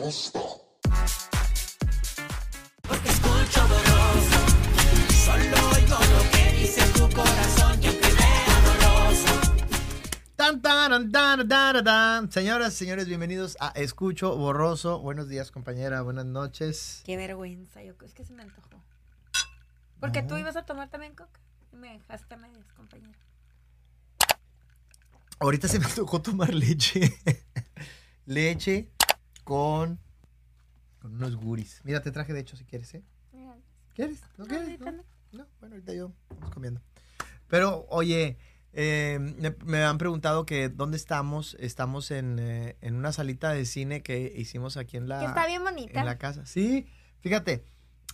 gusta. Porque escucho borroso. Solo oigo lo que dice tu corazón. Yo que. Tan, tan, tan, tan, tan. Señoras, señores, bienvenidos a Escucho Borroso. Buenos días, compañera. Buenas noches. Qué vergüenza, yo es que se me antojó. Porque No. tú ibas a tomar también coca y me dejaste a medias, compañero. Ahorita se me tocó tomar leche. leche con, con unos guris. Mira, te traje de hecho si quieres, ¿eh? ¿Quieres? ¿No no, quieres? No, no. No, bueno, ahorita yo vamos comiendo. Pero, oye, eh, me, me han preguntado que dónde estamos. Estamos en, eh, en una salita de cine que hicimos aquí en la, Que está bien bonita. en la casa. Sí, fíjate.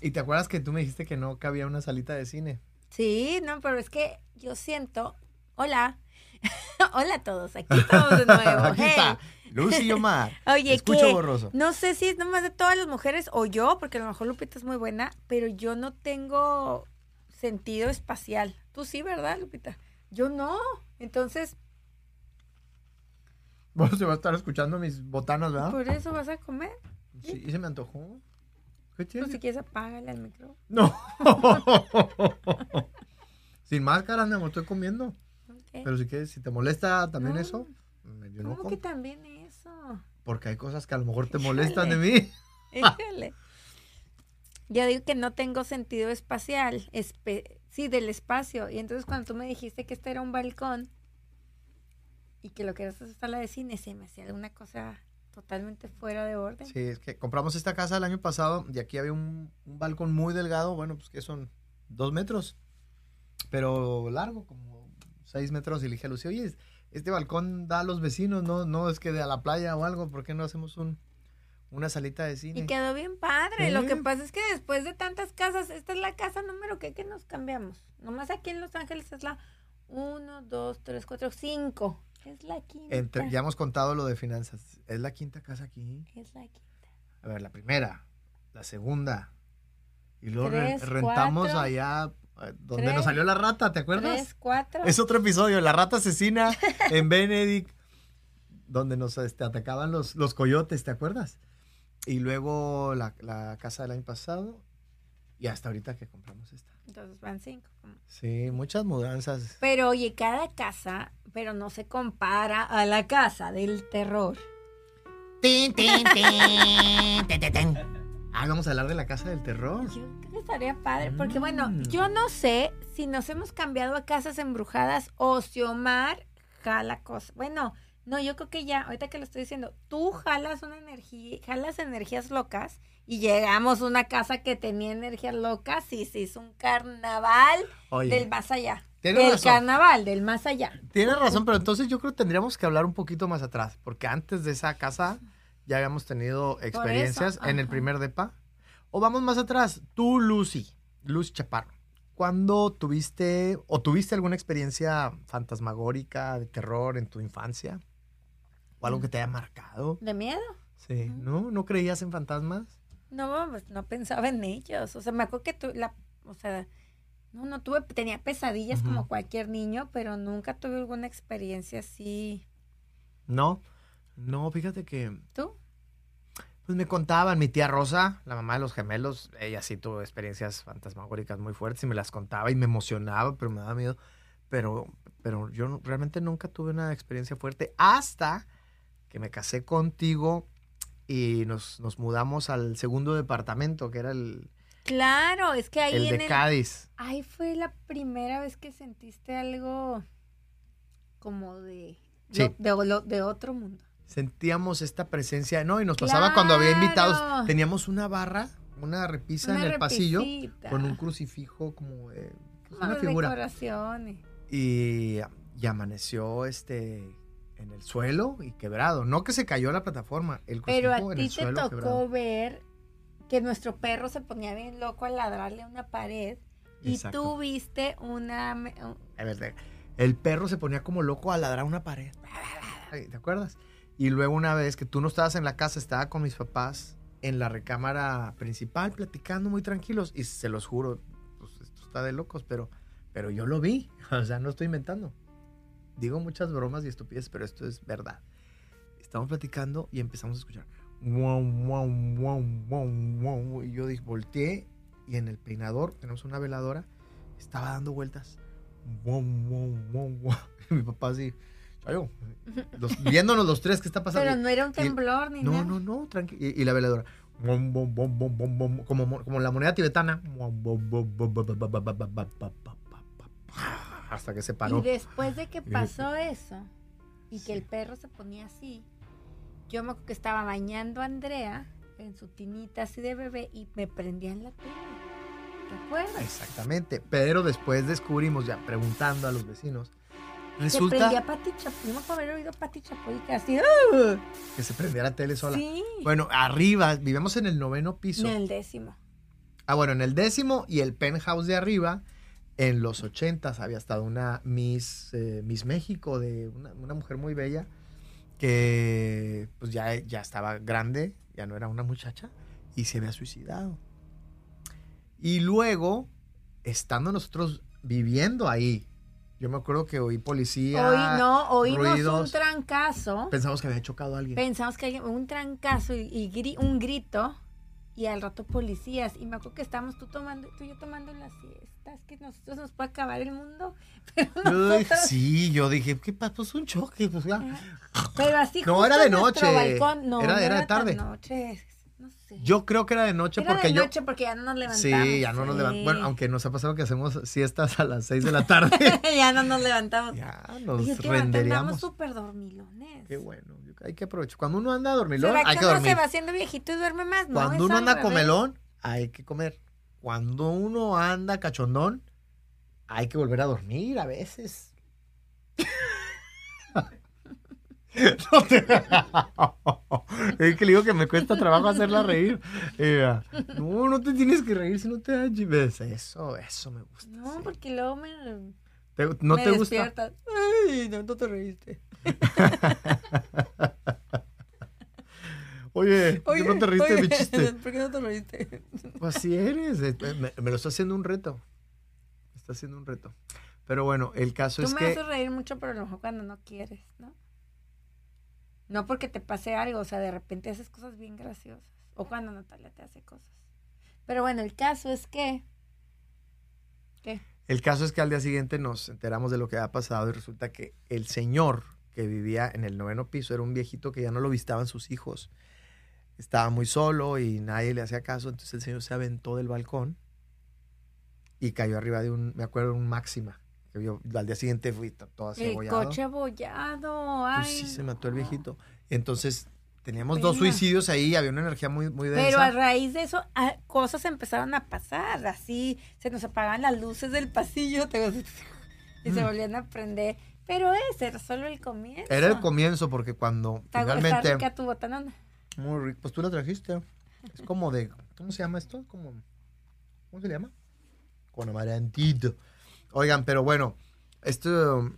Y te acuerdas que tú me dijiste que no cabía una salita de cine. Sí, no, pero es que yo siento. Hola. Hola a todos, aquí estamos de nuevo. aquí Hey. está. Lucy y Omar. Oye, Escucho que borroso. no sé si es nomás de todas las mujeres o yo, porque a lo mejor Lupita es muy buena, pero yo no tengo sentido espacial. Tú sí, ¿verdad, Lupita? Yo no. Entonces, Vos se va a estar escuchando mis botanas, ¿verdad? por eso vas a comer. Sí, se me antojó. ¿Qué Pues tiene? si quieres, apágale al micro. No. Sin máscara, amor, estoy comiendo. Ok. Pero si quieres, si te molesta también No. eso, yo no ¿Cómo como. que también eso? Porque hay cosas que a lo mejor te molestan de mí. Híjole. Yo digo que no tengo sentido espacial, espe- sí, del espacio. Y entonces cuando tú me dijiste que este era un balcón y que lo que era esta sala de cine, se me hacía una cosa totalmente fuera de orden. Sí, es que compramos esta casa el año pasado y aquí había un, un balcón muy delgado, bueno, pues que son dos metros, pero largo, como seis metros. Y le dije a Lucía, oye, este balcón da a los vecinos, no, no es que de a la playa o algo, ¿por qué no hacemos un, una salita de cine? Y quedó bien padre. Lo que pasa es que después de tantas casas, esta es la casa número que, que nos cambiamos. Nomás aquí en Los Ángeles es la 1, 2, 3, 4, 5. Es la quinta. Entre- ya hemos contado lo de finanzas. Es la quinta casa aquí. Es la quinta. A ver, la primera, la segunda. Y luego Tres, rentamos cuatro, allá donde tres, nos salió la rata, ¿te acuerdas? 3, 4. Es otro episodio, la rata asesina en Benedict, donde nos este, atacaban los, los coyotes, ¿te acuerdas? Y luego la, la casa del año pasado y hasta ahorita que compramos esta. Entonces van 5. Sí, muchas mudanzas. Pero oye, cada casa, pero no se compara a la casa del terror. Tin, tin, tin, tin, tin, tin. Ah, vamos a hablar de la casa del terror. Yo estaría padre, porque bueno, Mm. yo no sé si nos hemos cambiado a casas embrujadas o si Omar jala cosas. Bueno, no, yo creo que ya, ahorita que lo estoy diciendo, tú jalas una energía, jalas energías locas y llegamos a una casa que tenía energías locas y se hizo un carnaval Oye, del más allá. Del carnaval, del más allá. Tienes razón, pero entonces yo creo que tendríamos que hablar un poquito más atrás, porque antes de esa casa ya habíamos tenido experiencias en el primer depa. O vamos más atrás, tú, Lucy, Luz Chaparro, ¿cuándo tuviste o tuviste alguna experiencia fantasmagórica, de terror en tu infancia? ¿O algo que te haya marcado? ¿De miedo? Sí, ¿no? ¿No creías en fantasmas? No, pues no pensaba en ellos. O sea, me acuerdo que tu, la, o sea, no, no tuve, tenía pesadillas como cualquier niño, pero nunca tuve alguna experiencia así. No, no, fíjate que ¿Tú? Pues me contaban, mi tía Rosa, la mamá de los gemelos, ella sí tuvo experiencias fantasmagóricas muy fuertes y me las contaba y me emocionaba, pero me daba miedo. Pero, pero yo realmente nunca tuve una experiencia fuerte hasta que me casé contigo y nos, nos mudamos al segundo departamento, que era el, Claro, es que ahí el en de el- Cádiz. ahí fue la primera vez que sentiste algo como de, Sí. lo- de, lo- de otro mundo. Sentíamos esta presencia, ¿no? Y nos pasaba cuando había invitados. Teníamos una barra, una repisa Una en el pasillo repisita, con un crucifijo como eh, pues, una figura. decoraciones. y, y amaneció este en el suelo y quebrado. No que se cayó la plataforma, el Pero a crucifijo ti te tocó quebrado. ver que nuestro perro se ponía bien loco al ladrarle a una pared y Exacto. tú viste una... el perro se ponía como loco a ladrar a una pared. ¿Te acuerdas? Y luego una vez que tú no estabas en la casa, estaba con mis papás en la recámara principal platicando muy tranquilos y se los juro, pues esto está de locos, pero, pero yo lo vi, o sea, no estoy inventando. Digo muchas bromas y estupideces, pero esto es verdad. Estamos platicando y empezamos a escuchar. Y yo volteé y en el peinador, tenemos una veladora, estaba dando vueltas. Y mi papá así, Viéndonos los tres, ¿qué está pasando? Pero no era un temblor ni nada. No, no, no, tranquilo. Y, la veladora. Como, como la moneda tibetana. Hasta que se paró. Y después de que pasó eso y que el perro se ponía así, yo me acuerdo que estaba bañando a Andrea en su tinita así de bebé y me prendían la tele. ¿Te acuerdas? Exactamente. Pero después descubrimos, ya preguntando a los vecinos, se prendía resulta Pati Chapoy. Acuerdo haber oído Pati Chapoy que así. ¡ah! que se prendía la tele sola. Sí. Bueno, arriba, vivimos en el noveno piso. En el décimo. Ah, bueno, en el décimo y el penthouse de arriba, en los ochentas había estado una Miss, eh, Miss México, de una, una mujer muy bella, que pues ya, ya estaba grande, ya no era una muchacha, y se había suicidado. Y luego, estando nosotros viviendo ahí, yo me acuerdo que oí policía, Hoy no, oímos ruidos. un trancazo. pensamos que había chocado a alguien. Pensamos que alguien, un trancazo y, y gri- un grito y al rato policías. Y me acuerdo que estábamos tú tomando, tú y yo tomando la siesta. Es que nosotros nos puede acabar el mundo. Pero, sí, yo dije, ¿qué pasó? Pues un choque, pues ya. pero así No, era de noche. balcón. No, Era- no era de tan tarde. noche, Yo creo que era de noche Era porque de yo... noche porque ya no nos levantamos. Sí, ya no nos levantamos. Bueno, aunque nos ha pasado que hacemos siestas a las 6 de la tarde. ya no nos levantamos. ya nos "Qué barato, andamos renderíamos. súper dormilones. Qué bueno. Hay que aprovechar. Cuando uno anda dormilón, ¿Será hay que que uno dormir. se va haciendo viejito y duerme más? No, Cuando es uno anda comelón, hay que comer. Cuando uno anda cachondón, hay que volver a dormir a veces. No te- es que le digo que me cuesta trabajo hacerla reír. Ella, no, no te tienes que reír si no te da ves. Eso, eso me gusta. No, sí. porque luego me, Te- ¿No me te gusta? despiertas. Ay, no, no te reíste. Oye, ¿por qué no te reíste de mi chiste? ¿Por qué no te reíste? Pues así eres. eh, Me, me lo está haciendo un reto. Me está haciendo un reto. Pero bueno, el caso Tú es me que. haces reír mucho, pero a lo mejor cuando no quieres, ¿no? No porque te pase algo, o sea, de repente haces cosas bien graciosas. O cuando Natalia te hace cosas. Pero bueno, el caso es que. ¿Qué? El caso es que al día siguiente nos enteramos de lo que había pasado y resulta que el señor que vivía en el noveno piso era un viejito que ya no lo visitaban sus hijos. Estaba muy solo y nadie le hacía caso, entonces el señor se aventó del balcón y cayó arriba de un, me acuerdo, un máxima. Que yo al día siguiente fui to- todo así El coche abollado. Ay, Pues sí, se mató el viejito. Entonces teníamos dos suicidios ahí, había una energía muy, muy densa. Pero a raíz de eso, ah, cosas empezaron a pasar. Así se nos apagaban las luces del pasillo te- y se Mm. volvían a prender. Pero ese era solo el comienzo. Era el comienzo porque cuando Está, está finalmente... rica tu botanona. Muy rico. Pues tú la trajiste. Es como de. ¿Cómo se llama esto? Como, ¿Cómo se le llama? Con amarantito. Oigan, pero bueno, esto,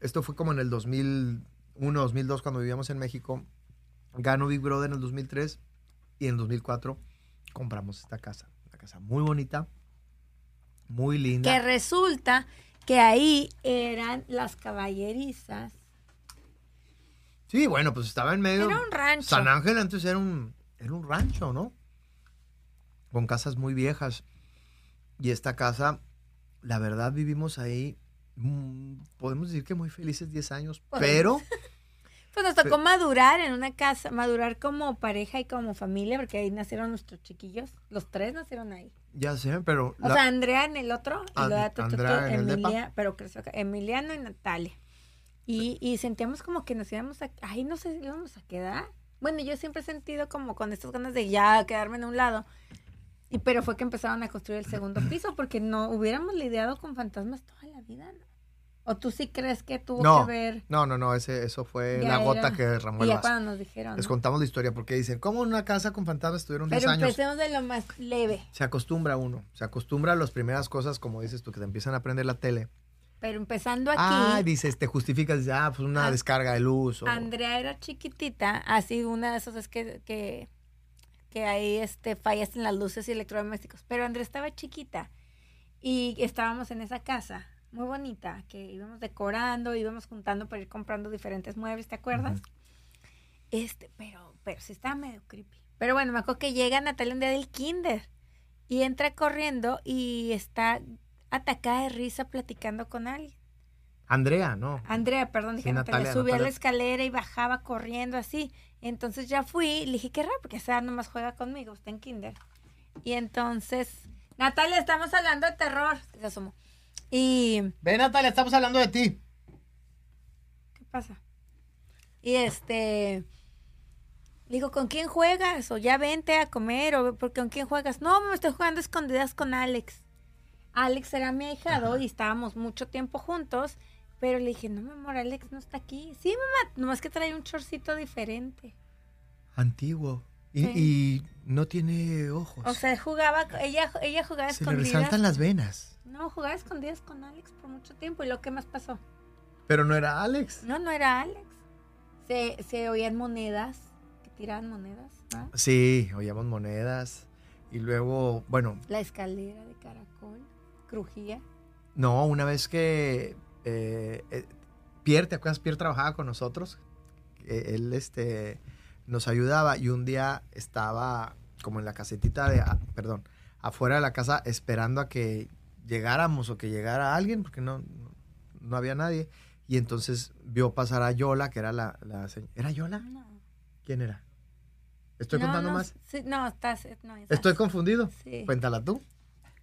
esto fue como en el 2001, 2002, cuando vivíamos en México. Ganó Big Brother en el 2003 y en el 2004 compramos esta casa. Una casa muy bonita, muy linda. Que resulta que ahí eran las caballerizas. Sí, bueno, pues estaba en medio. Era un rancho. San Ángel antes era un, era un rancho, ¿no? Con casas muy viejas. Y esta casa, la verdad, vivimos ahí, mm, podemos decir que muy felices 10 años, Podemos. pero Pues nos tocó madurar en una casa, madurar como pareja y como familia, porque ahí nacieron nuestros chiquillos. Los tres nacieron ahí. ya sé, pero... O la- sea, Andrea en el otro, y And- luego. Emilia, pero creció acá, Emiliano y Natalia. Y, y sentíamos como que nos íbamos a, ahí no sé, íbamos a quedar. Bueno, yo siempre he sentido como con estas ganas de ya quedarme en un lado. Y pero fue que empezaron a construir el segundo piso, porque no hubiéramos lidiado con fantasmas toda la vida, ¿no? ¿O tú sí crees que tuvo no, que ver? no, no, no, ese, eso fue Ya la gota era- que derramó Y el ya vaso. cuando nos dijeron. Les ¿no? contamos la historia porque dicen, ¿cómo en una casa con fantasmas estuvieron 10 Pero años? empecemos de lo más leve. Se acostumbra uno, se acostumbra a las primeras cosas, como dices tú, que te empiezan a prender la tele. Pero empezando aquí. Ah, dices, te justificas, ah, pues una descarga de luz. O... Andrea era chiquitita, así una de esas es que, que, que hay este, fallas en las luces y electrodomésticos. Pero Andrea estaba chiquita y estábamos en esa casa muy bonita, que íbamos decorando, íbamos juntando para ir comprando diferentes muebles, ¿te acuerdas? Este, pero, pero sí estaba medio creepy. Pero bueno, me acuerdo que llega Natalia un día del kinder y entra corriendo y está atacada de risa platicando con alguien. Andrea, ¿no? Andrea, perdón, dije Sí, Natalia, Natalia, subía la escalera y bajaba corriendo así. Entonces ya fui le dije, qué raro, porque esa nomás juega conmigo, está en kinder. Y entonces, Natalia, estamos hablando de terror. Se asomó. Y, Ven, Natalia, estamos hablando de ti. ¿qué pasa? Y este, digo, ¿con quién juegas? O ya vente a comer, o ¿por con quién juegas? No, me estoy jugando escondidas con Alex. Alex era mi ahijado y estábamos mucho tiempo juntos, pero le dije, no, mi amor, Alex no está aquí. Sí, mamá, nomás que trae un chorcito diferente. Antiguo. Y, Sí. y no tiene ojos. O sea, jugaba, ella, ella jugaba Se le escondidas. resaltan las venas. No, jugaba escondidas con Alex por mucho tiempo. ¿Y lo que más pasó? Pero no era Alex. No, no era Alex. Se, se oían monedas, que tiraban monedas. ¿va? Sí, oíamos monedas. Y luego, bueno, La escalera de caracol crujía. no, una vez que eh, eh, Pierre, ¿te acuerdas? Pierre trabajaba con nosotros. Eh, él este, nos ayudaba y un día estaba como en la casetita de, ah, perdón, afuera de la casa esperando a que llegáramos o que llegara alguien porque no, no, había nadie. Y entonces vio pasar a Yola, que era la, la señora. ¿Era Yola? No. ¿Quién era? ¿Estoy No, contando no, más? sí, no, estás. No, ya ¿Estoy confundido? Sí. Cuéntala tú.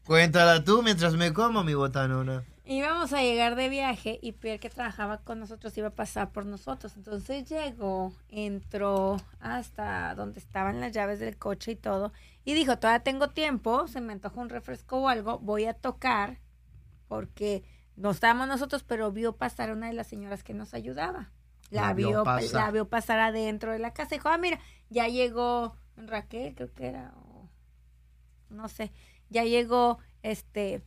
Cuéntala tú mientras me como mi botanona. Íbamos a llegar de viaje y Pierre que trabajaba con nosotros iba a pasar por nosotros. Entonces llegó, entró hasta donde estaban las llaves del coche y todo. Y dijo, todavía tengo tiempo, se me antoja un refresco o algo, voy a tocar porque no estábamos nosotros, pero vio pasar a una de las señoras que nos ayudaba. La, La vio pasar. la vio pasar adentro de la casa. Dijo, ah, mira, ya llegó Raquel, creo que era, o no sé, ya llegó, este,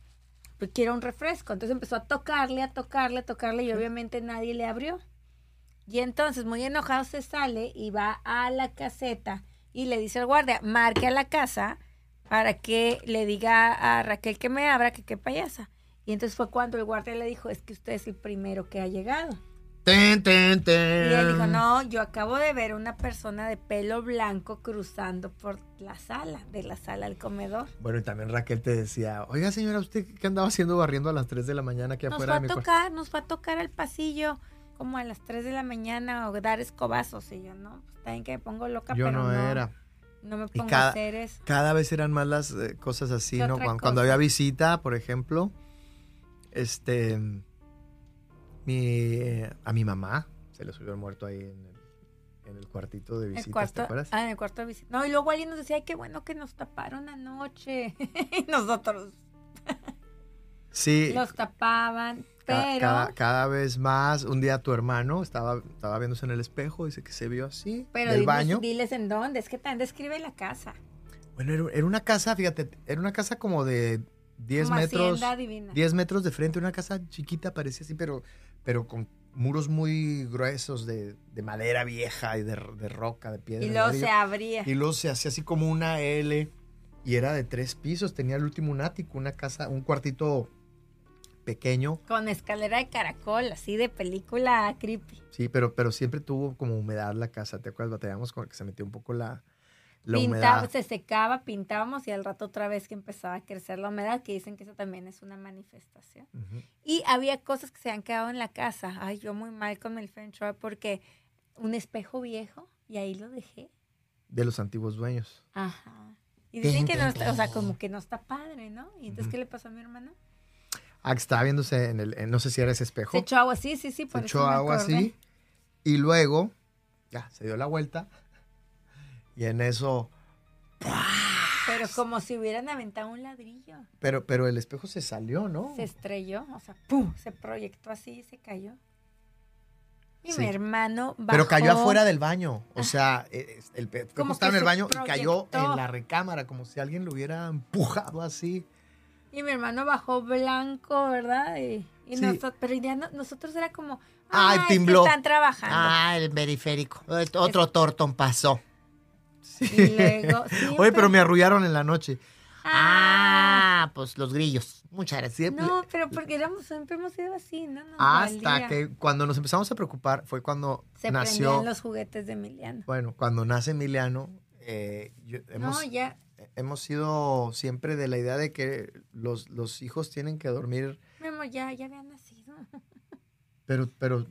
pues quiero un refresco. Entonces empezó a tocarle, a tocarle, a tocarle y obviamente nadie le abrió. Y entonces, muy enojado, se sale y va a la caseta y le dice al guardia, marque a la casa para que le diga a Raquel que me abra, que qué payasa. Y entonces fue cuando el guardia le dijo, es que usted es el primero que ha llegado. Ten, ten, ten. Y él dijo, no, yo acabo de ver una persona de pelo blanco cruzando por la sala, de la sala al comedor. Bueno, y también Raquel te decía, oiga señora, ¿usted qué andaba haciendo barriendo a las 3 de la mañana aquí Nos afuera va de a tocar, nos va a tocar al pasillo como a las 3 de la mañana o dar escobazos. Y yo, no, pues también que me pongo loca, Yo pero no, no, era. no me Y pongo cada- a hacer eso. Cada vez eran más las eh, cosas así, ¿Qué ¿no? Cuando, había visita, por ejemplo, este, mi, a mi mamá se le subió el muerto ahí en el, en el cuartito de El visitas, ¿te cuarto, acuerdas? ah, en el cuarto de visita. No, y luego alguien nos decía, ay, qué bueno que nos taparon anoche. y nosotros Sí, los tapaban, pero... cada, cada vez más. Un día tu hermano estaba, estaba viéndose en el espejo, dice que se vio así, Pero del diles, baño. diles en dónde, es que también describe la casa. Bueno, era, era una casa, fíjate, era una casa como de 10 como metros. Hacienda divina. 10 metros de frente, una casa chiquita, parecía así, pero, pero con muros muy gruesos de, de madera vieja y de, de roca, de piedra. y luego se abría. Y luego se hacía así como una L y era de tres pisos, tenía el último un ático, una casa, un cuartito pequeño, Con escalera de caracol, así de película creepy. sí, pero, pero siempre tuvo como humedad la casa, ¿te acuerdas? Batallamos con que se metió un poco la, la humedad. se secaba, pintábamos y al rato otra vez que empezaba a crecer la humedad, que dicen que eso también es una manifestación. Y había cosas que se han quedado en la casa. Ay, yo muy mal con el feng shui porque un espejo viejo y ahí lo dejé. De los antiguos dueños. Ajá. Y dicen que no está, o sea, como que no está padre, ¿no? Y entonces. ¿qué le pasó a mi hermano? Ah, que estaba viéndose en el, en- no sé si era ese espejo. Se echó agua, sí, sí, sí, se por eso echó agua así y luego ya se dio la vuelta y en eso Pero como si hubieran aventado un ladrillo. pero pero el espejo se salió no Se estrelló, o sea, ¡pum! Se proyectó así y se cayó. Y Sí. mi hermano bajó. pero cayó afuera del baño o sea eh, el espejo Como estaba en el baño y cayó en la recámara como si alguien lo hubiera empujado así Y mi hermano bajó blanco, ¿verdad? Y, y Sí. noso- pero ya no- nosotros era como, Ay, "Ah, es que tembló. están trabajando. ah el periférico otro tortón pasó Y luego, sí, oye pero me arrullaron en la noche Ah, Ah, pues los grillos. Muchas gracias. No, pero porque éramos, siempre hemos sido así, ¿no? Hasta que cuando nos empezamos a preocupar fue cuando se nació. los juguetes de Emiliano. Bueno, cuando nace Emiliano, eh, yo- hemos, No, ya. hemos sido siempre de la idea de que los, los hijos tienen que dormir, Memo, ya, ya había nacido. pero, pero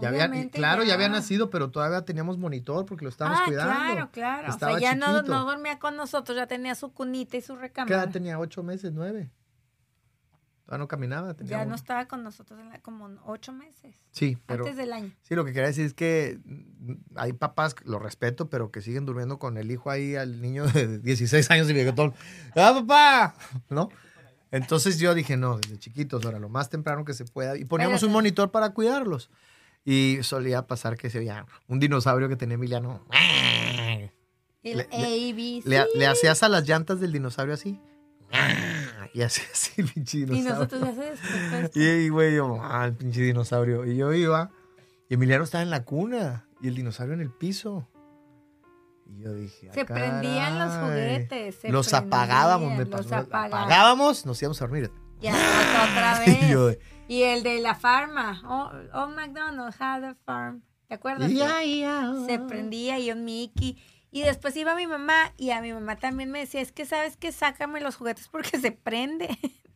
ya había, claro, ya. ya. había nacido, pero todavía teníamos monitor porque lo estábamos ah, cuidando. claro, claro. Estaba o sea, ya no, dormía con nosotros, ya tenía su cunita y su ¿Qué recámara. edad tenía? ¿Ocho meses? ¿Nueve? Todavía no caminaba. Tenía Ya no estaba con nosotros en la- como ocho meses. Sí, pero Antes del año. sí, lo que quería decir es que mm, hay papás, lo respeto, pero que siguen durmiendo con el hijo ahí, al niño de 16 años y bigotón. ¡Ah, papá! ¿No? Entonces yo dije, no, desde chiquitos, ahora lo más temprano que se pueda. Y poníamos Espérate. un monitor para cuidarlos. Y solía pasar que se veía un dinosaurio que tenía Emiliano. El Le- ABC. Le, le hacías a las llantas del dinosaurio así. Y así el pinche y dinosaurio. nosotros ya se. Y güey, yo, ah, el pinche dinosaurio. Y yo iba, y Emiliano estaba en la cuna, y el dinosaurio en el piso. Y yo dije, ah, Se prendían los juguetes. se Los apagábamos, me Los pasó. apagábamos. Apagábamos, nos íbamos a dormir. Ya, otra, vez. yo Y el de la farma. Oh, oh McDonald's had a farm. ¿Te acuerdas? "Ya, ya". Se prendía y un Mickey. Y después iba mi mamá y a mi mamá también me decía, es que sabes que sácame los juguetes porque se prende.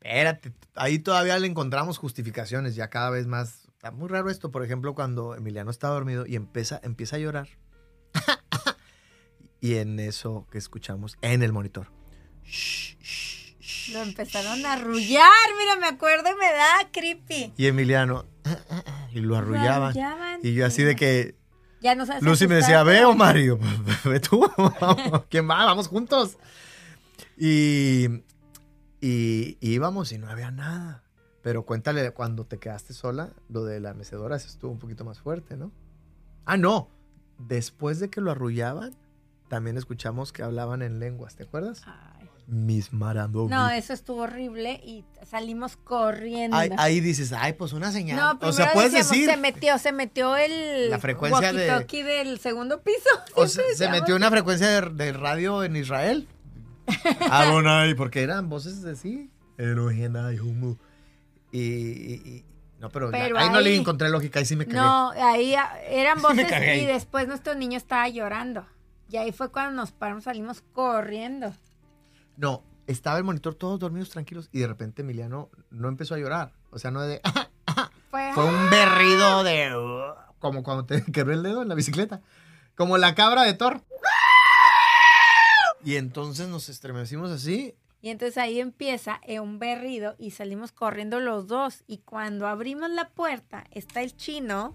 Espérate, ahí todavía le encontramos justificaciones, ya cada vez más. Está muy raro esto, por ejemplo, cuando Emiliano está dormido y empieza, empieza a llorar. y en eso que escuchamos en el monitor. Shh, Lo empezaron a arrullar, mira, me acuerdo y me da creepy. Y Emiliano, y lo arrullaban. arrullaban. Y yo así de que, Ya no sabes Lucy me decía, ve pero- o Mario, ve tú, vamos, ¿quién va? Vamos juntos. Y, y, y íbamos y no había nada. Pero cuéntale, cuando te quedaste sola, lo de la mecedora se estuvo un poquito más fuerte, ¿no? Ah, no. Después de que lo arrullaban, también escuchamos que hablaban en lenguas, ¿te acuerdas? Ay. Mis marando. No, eso estuvo horrible y salimos corriendo. Ahí, ahí dices, ay, pues una señal. No, o sea, puedes decíamos, decir. se metió, se metió el La frecuencia de- walkie-talkie del segundo piso. O Siempre sea, se metió una frecuencia de, de radio en Israel. Adonai, porque eran voces de sí. Y, y- y- no, pero, ya- Pero ahí, no le ahí- encontré lógica, ahí sí me cagué. No, ahí ah, eran voces ahí. y después nuestro niño estaba llorando. Y ahí fue cuando nos paramos, salimos corriendo. No, estaba el monitor todos dormidos tranquilos y de repente Emiliano no empezó a llorar. O sea, no de... Fue, Fue un berrido de... uh, como cuando te quebró el dedo en la bicicleta. Como la cabra de Thor. Y entonces nos estremecimos así Y entonces ahí empieza eh, un berrido y salimos corriendo los dos. Y cuando abrimos la puerta, está el chino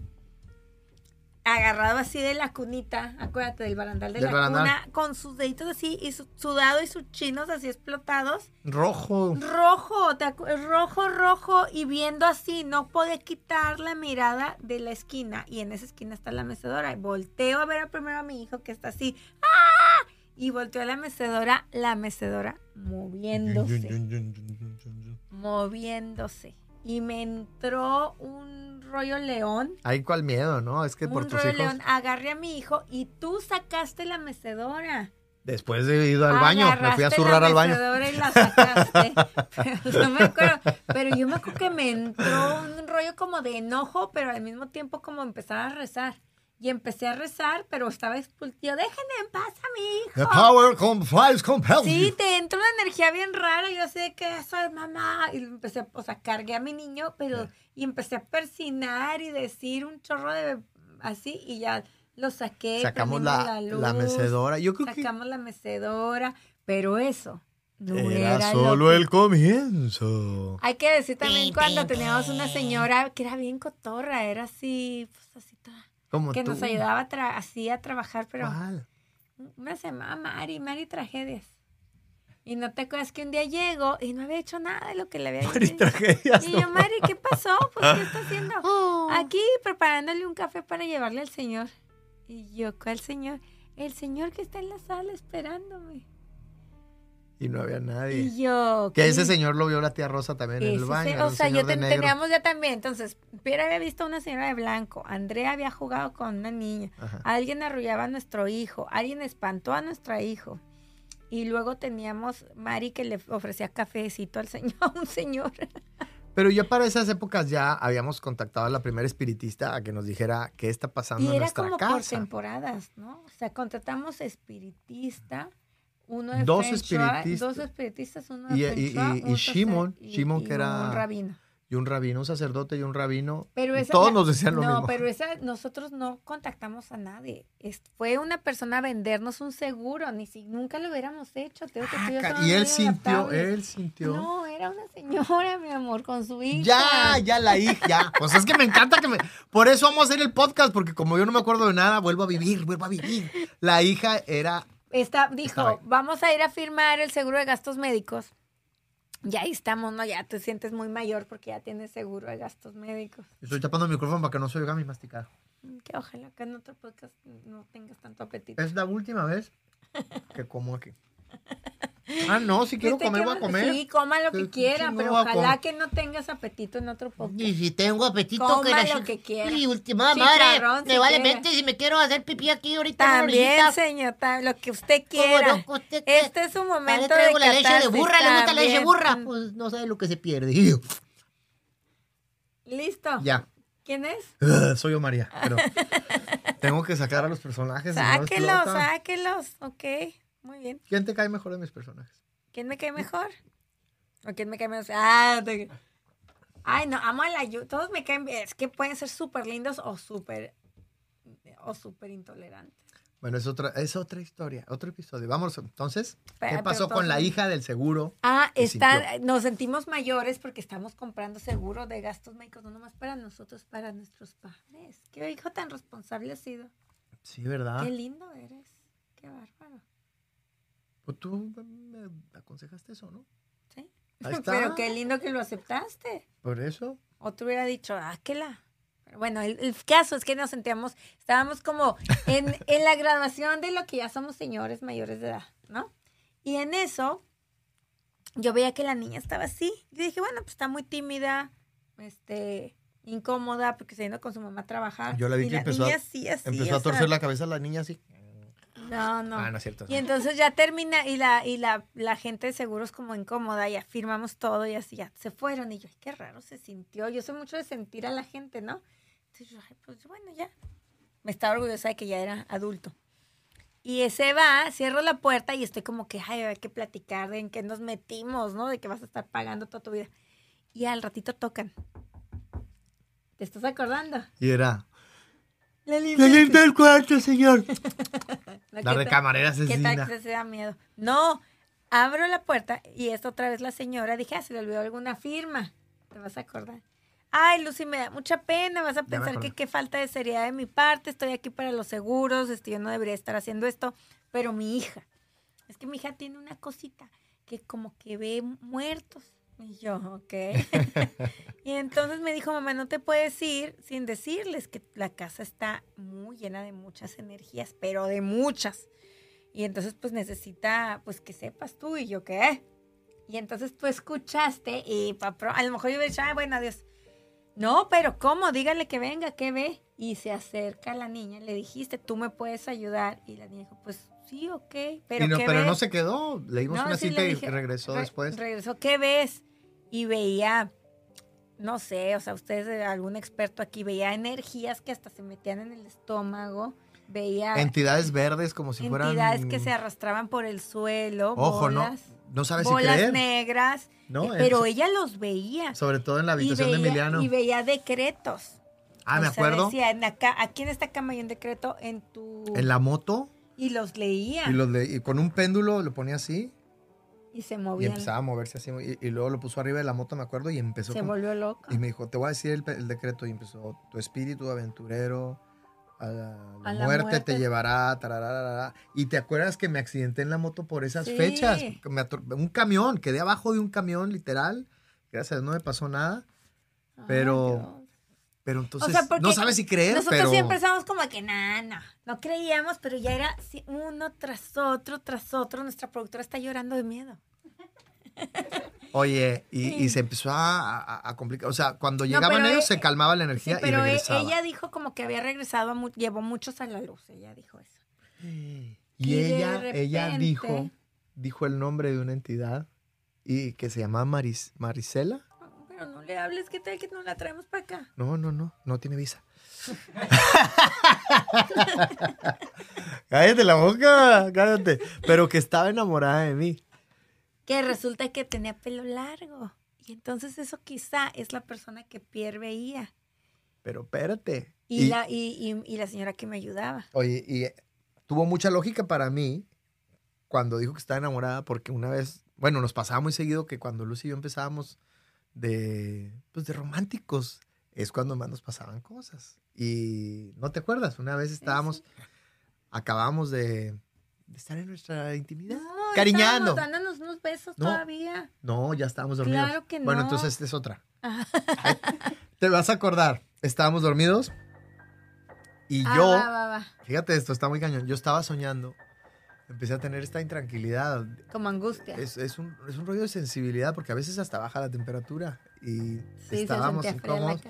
agarrado así de la cunita, acuérdate del barandal de Del la barandal. cuna, con sus deditos así y su, sudado y sus chinos así explotados. rojo. Rojo, te rojo, rojo y viendo así, no podía quitar la mirada de la esquina y en esa esquina está la mecedora. Y volteo a ver a primero a mi hijo que está así, ¡ah! Y volteo a la mecedora, la mecedora moviéndose, moviéndose. Y me entró un rollo león, Ay, cuál miedo, ¿no? Es que por un tus rollo hijos... león, agarré a mi hijo y tú sacaste la mecedora. Después de ir al baño, me fui a zurrar al baño. y la sacaste. pero, no me acuerdo, pero yo me acuerdo que me entró un rollo como de enojo, pero al mismo tiempo como empezar a rezar. Y empecé a rezar, pero estaba expulsado. Déjenme en paz a mi The hijo. power complies compels Sí, you. te entró una energía bien rara. Yo sé que eso es mamá. Y empecé, o sea, cargué a mi niño, pero. Y empecé a persinar y decir un chorro de. Así, y ya lo saqué. Sacamos prendimos la, luz, la mecedora. Yo creo que Sacamos la mecedora, pero eso no era, era, lo solo que- el comienzo. Hay que decir también cuando teníamos una señora que era bien cotorra, era así, pues así toda, Como que tú. nos ayudaba tra- así a trabajar, pero ¿Cuál? una se llamaba Mari, Mari Tragedias. Y no te acuerdas que un día llego y no había hecho nada de lo que le había Mari dicho. tragedias. Y yo, Mari, ¿qué pasó? Pues, ¿qué está haciendo? Aquí preparándole un café para llevarle al señor. Y yo, ¿cuál señor? El señor que está en la sala esperándome. Y no había nadie. Y yo, Que ¿qué? ese señor lo vio la tía Rosa también en el baño. se- era o sea, yo teníamos ya también. Entonces, Pierre había visto a una señora de blanco. Andrea había jugado con una niña. Ajá. Alguien arrullaba a nuestro hijo. Alguien espantó a nuestro hijo. Y luego teníamos Mari que le ofrecía cafecito al señor, a un señor. Pero ya para esas épocas ya habíamos contactado a la primera espiritista a que nos dijera qué está pasando Y en era nuestra como por casa. temporadas, ¿no? O sea, contratamos espiritista, uno de Dos espiritistas. dos espiritistas, uno de Y- Feng y- y- y Shimon, Shimon que era- un rabino. Y un rabino, un sacerdote y un rabino. Pero y esa, todos nos decían lo no, mismo. pero esa, nosotros no contactamos a nadie. Es- fue una persona a vendernos un seguro, ni si nunca lo hubiéramos hecho. Te digo que Ah, y él sintió, él sintió. No, era una señora, mi amor, con su hija. Ya, ya la hija, ya. Pues es que me encanta que me. Por eso vamos a hacer el podcast, porque como yo no me acuerdo de nada, vuelvo a vivir, vuelvo a vivir. La hija era. Está, dijo, vamos a ir a firmar el seguro de gastos médicos. Ya ahí estamos, ¿no? Ya te sientes muy mayor porque ya tienes seguro de gastos médicos. Estoy tapando el micrófono para que no se oiga mi masticado. Mm, Que ojalá que en otro podcast no tengas tanto apetito. Es la última vez que como aquí. Ah, no, si quiero Este, comer, ¿qué voy a comer. Sí, coma lo que quiera, pero ojalá que no tengas apetito en otro podcast. Y si tengo apetito, Coma que la lo que quiera. Y última madre, si me vale mente si me quiero hacer pipí aquí ahorita. También, señor, lo que usted ¿Cómo quiera. no? ¿Usted qué? Este es un Ah, momento le traigo de la leche de burra, le gusta la leche de burra. Pues no sabe lo que se pierde. Listo. Ya. ¿Quién es? Ugh, soy yo, María. Pero tengo que sacar a los personajes. no Sáquelos, sáquelos. Ok, muy bien. ¿Quién te cae mejor de mis personajes? ¿Quién me cae mejor? ¿O quién me cae menos? Ah, te- Ay, no, amo a la Yu. Todos me caen bien. Es que pueden ser súper lindos o súper o súper intolerantes. Bueno, es otra, es otra historia, otro episodio. Vamos, entonces, ¿qué pasó con la hija del seguro? Ah, ¿Qué está, nos sentimos mayores porque estamos comprando seguro de gastos médicos, no nomás para nosotros, para nuestros padres. Qué hijo tan responsable has sido. Sí, ¿verdad? Qué lindo eres. Qué bárbaro. Pues tú me aconsejaste eso, ¿no? ¿Sí? Ahí está. Pero qué lindo que lo aceptaste. Por eso. Otro hubiera dicho, ah, que la. Bueno, el, el caso es que nos sentíamos, estábamos como en, en la graduación de lo que ya somos señores mayores de edad, ¿no? Y en eso, yo veía que la niña estaba así. Yo dije, bueno, pues está muy tímida, este, incómoda, porque se yendo con su mamá a trabajar. Yo la vi Y que empezó a- niña así, así, Empezó o a torcer sea, la cabeza la niña así. No, no. Ah, no es cierto. Y entonces ya termina y la y la, la gente de seguros como incómoda, ya firmamos todo y así ya se fueron y yo, ay, qué raro se sintió. Yo soy mucho de sentir a la gente, ¿no? Entonces yo, ay, pues bueno, ya. Me estaba orgullosa de que ya era adulto. Y se va, cierro la puerta y estoy como que, ay, hay que platicar de en qué nos metimos, ¿no? De que vas a estar pagando toda tu vida. Y al ratito tocan. ¿Te estás acordando? Y era. La limpia el cuarto, señor! No, La ¿qué de camarera ¿Qué tal que se da miedo? No, abro la puerta y es otra vez la señora. Dije, ah, se le olvidó alguna firma. ¿Te vas a acordar? Ay, Lucy, me da mucha pena. Vas a pensar que qué falta de seriedad de mi parte. Estoy aquí para los seguros. Este, yo no debería estar haciendo esto. Pero mi hija, es que mi hija tiene una cosita que como que ve muertos. Y yo, ok. y entonces me dijo, mamá, no te puedes ir sin decirles que la casa está muy llena de muchas energías, pero de muchas. Y entonces pues necesita pues que sepas tú y yo qué. Y entonces tú escuchaste y pa pro- a lo mejor yo hubiera dicho, ah, bueno, adiós. No, pero ¿cómo? Dígale que venga, que ve. Y se acerca la niña, le dijiste, tú me puedes ayudar. Y la niña dijo, pues sí, ok. Pero, no, ¿qué pero ves? no se quedó. Le dimos No, una sí cita y regresó re- después. Regresó, ¿qué ves? Y veía, no sé, o sea, ustedes, eh, algún experto aquí, veía energías que hasta se metían en el estómago, veía Entidades verdes como si fueran. entidades que se arrastraban por el suelo, Ojo, no. bolas, No sabes si bolas creer. negras, No, eh, pero es- ella los veía. Sobre todo en la habitación de Emiliano. y veía decretos. Ah, O me sea, acuerdo. decía, en acá, aquí en esta cama hay un decreto en tu... En la moto. Y los leía. Y, los le- y con un péndulo lo ponía así. Y se Y movían. empezaba a moverse así. Y, y luego lo puso arriba de la moto, me acuerdo. Y empezó. se volvió loco. y me dijo, te voy a decir el, el decreto. Y empezó, tu espíritu aventurero a la, A la muerte, muerte. te llevará. tarararara". Y te acuerdas que me accidenté en la moto por esas Sí. fechas. Me un camión, quedé abajo de un camión, literal. Gracias no me pasó nada. Ay, pero- Dios. Pero entonces, sea, porque no sabes si creer, Nosotros pero... siempre estábamos como que, no, no, no creíamos, pero ya era sí, uno tras otro, tras otro. Nuestra productora está llorando de miedo. Oye, y, y Sí. se empezó a, a- a complicar. O sea, cuando llegaban ellos e- se calmaba la Sí, energía y pero e- regresaba. ella dijo como que había regresado, a llevó muchos a la luz, ella dijo eso. Y y ella, ella dijo, dijo el nombre de una entidad y que se llamaba Maris, Marisela. Pero no le hables, ¿qué tal que no la traemos para acá? No, no, no, no tiene visa. cállate la boca, cállate. Pero que estaba enamorada de mí. Que resulta que tenía pelo largo. Y entonces eso quizá es la persona que Pierre veía. Pero espérate. Y, la, y, y- y la señora que me ayudaba. Oye, y tuvo mucha lógica para mí cuando dijo que estaba enamorada, porque una vez, bueno, nos pasaba muy seguido que cuando Lucy y yo empezábamos de, pues, de románticos, es cuando más nos pasaban cosas. Y no te acuerdas, una vez estábamos, acabamos de, de estar en nuestra intimidad. No, Cariñando. dándonos unos besos No. todavía. No, ya estábamos dormidos. Claro que Bueno, no. entonces esta es otra. Te vas a acordar, estábamos dormidos y Ah, yo... va, va, va. Fíjate esto, está muy cañón. Yo estaba soñando, empecé a tener esta intranquilidad. Como angustia. Es, es un, es un rollo de sensibilidad porque a veces hasta baja la temperatura y sí, estábamos incómodos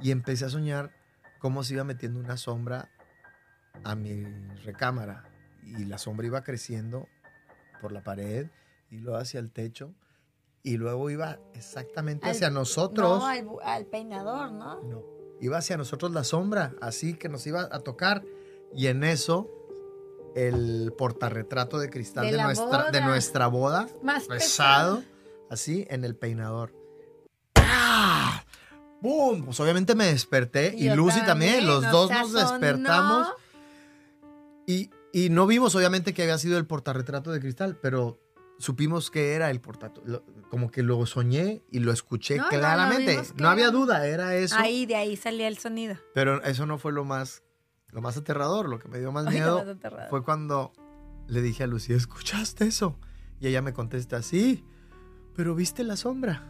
y empecé a soñar cómo se iba metiendo una sombra a mi recámara y la sombra iba creciendo por la pared y luego hacia el techo y luego iba exactamente Al- hacia nosotros. No, al, al peinador, ¿no? No. Iba hacia nosotros la sombra, así que nos iba a tocar. Y en eso, el portarretrato de cristal De de, nuestra, de boda. nuestra boda, Más pesado, así en el peinador. ¡Ah! ¡Bum! Pues obviamente me desperté y Yo Lucy también, los nos dos nos despertamos. Y, y no vimos obviamente que había sido el portarretrato de cristal, pero supimos que era el portarretrato. Como que lo soñé y lo escuché No, claramente. no había duda, era eso. Ahí, de ahí salía el sonido. Pero eso no fue lo más, lo más aterrador. Lo que me dio más Ay, miedo más fue cuando le dije a Lucía, ¿escuchaste eso? Y ella me contesta, sí, pero ¿viste la sombra?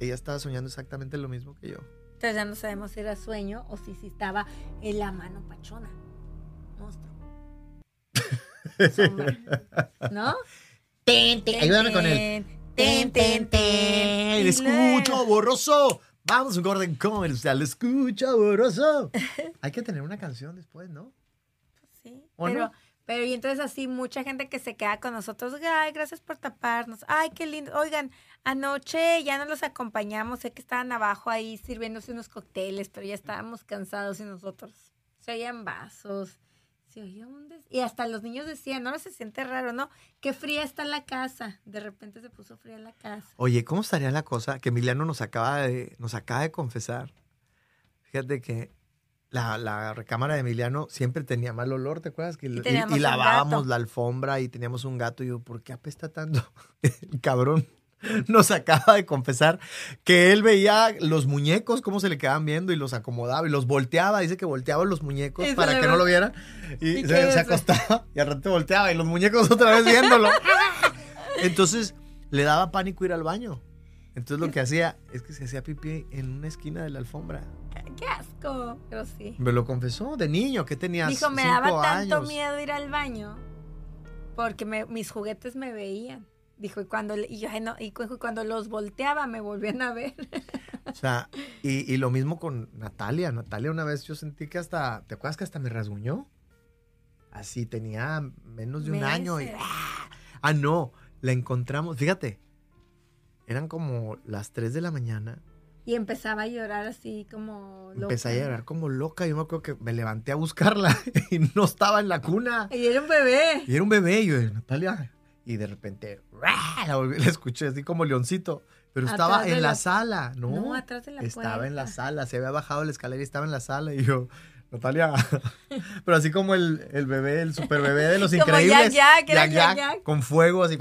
Ella estaba soñando exactamente lo mismo que yo. Entonces ya no sabemos si era sueño o si, si estaba en la mano pachona. Monstruo. Sombra. ¿No? Ten, ten. Ayúdame con el. Ten, ten, ten. Escucho borroso. Vamos, un Gordon comercial, escucho borroso. Hay que tener una canción después, ¿no? Sí, ¿O pero, no? pero y entonces así mucha gente que se queda con nosotros, ay, gracias por taparnos, ay, qué lindo. Oigan, anoche ya no los acompañamos, sé que estaban abajo ahí sirviéndose unos cócteles, pero ya estábamos cansados y nosotros se oían vasos, se oía un des- Y hasta los niños decían, no, se siente raro, ¿no? Qué fría está la casa. De repente se puso fría la casa. Oye, ¿cómo estaría la cosa que Emiliano nos acaba de, nos acaba de confesar? Fíjate que la, la recámara de Emiliano siempre tenía mal olor, ¿te acuerdas? Que y, y lavábamos la alfombra y teníamos un gato. Y yo, ¿por qué apesta tanto? El cabrón nos acaba de confesar que él veía los muñecos, cómo se le quedaban viendo y los acomodaba y los volteaba. Dice que volteaba los muñecos para que no lo vieran. Y, ¿Y se, acostaba y al rato volteaba y los muñecos otra vez viéndolo. Entonces le daba pánico ir al baño. Entonces lo que hacía es que se hacía pipí en una esquina de la alfombra. Qué asco, pero sí. Me lo confesó de niño, que tenía Dijo, me daba tanto años. miedo ir al baño porque me- mis juguetes me veían. Dijo, y cuando, y yo, no, y cu- cuando los volteaba me volvían a ver. O sea, y, y lo mismo con Natalia. Natalia una vez yo sentí que hasta, ¿te acuerdas que hasta me rasguñó? Así, tenía menos de un año. Y. ¡ah! ah, no, la encontramos, fíjate, eran como las 3 de la mañana. Y empezaba a llorar así como loca. Empecé a llorar como loca. Yo me acuerdo que me levanté a buscarla y no estaba en la cuna. Y era un bebé. Y era un bebé, y yo, Natalia. Y de repente, ¡ra! la, volví- la escuché así como leoncito. Pero estaba en la, la- sala, ¿no? No, atrás de la Estaba en la sala, se había bajado la escalera y estaba en la sala. Y yo, Natalia. Pero así como el, el bebé, el super bebé de los Como increíbles. Jack Jack Jack, Jack. Con fuego así.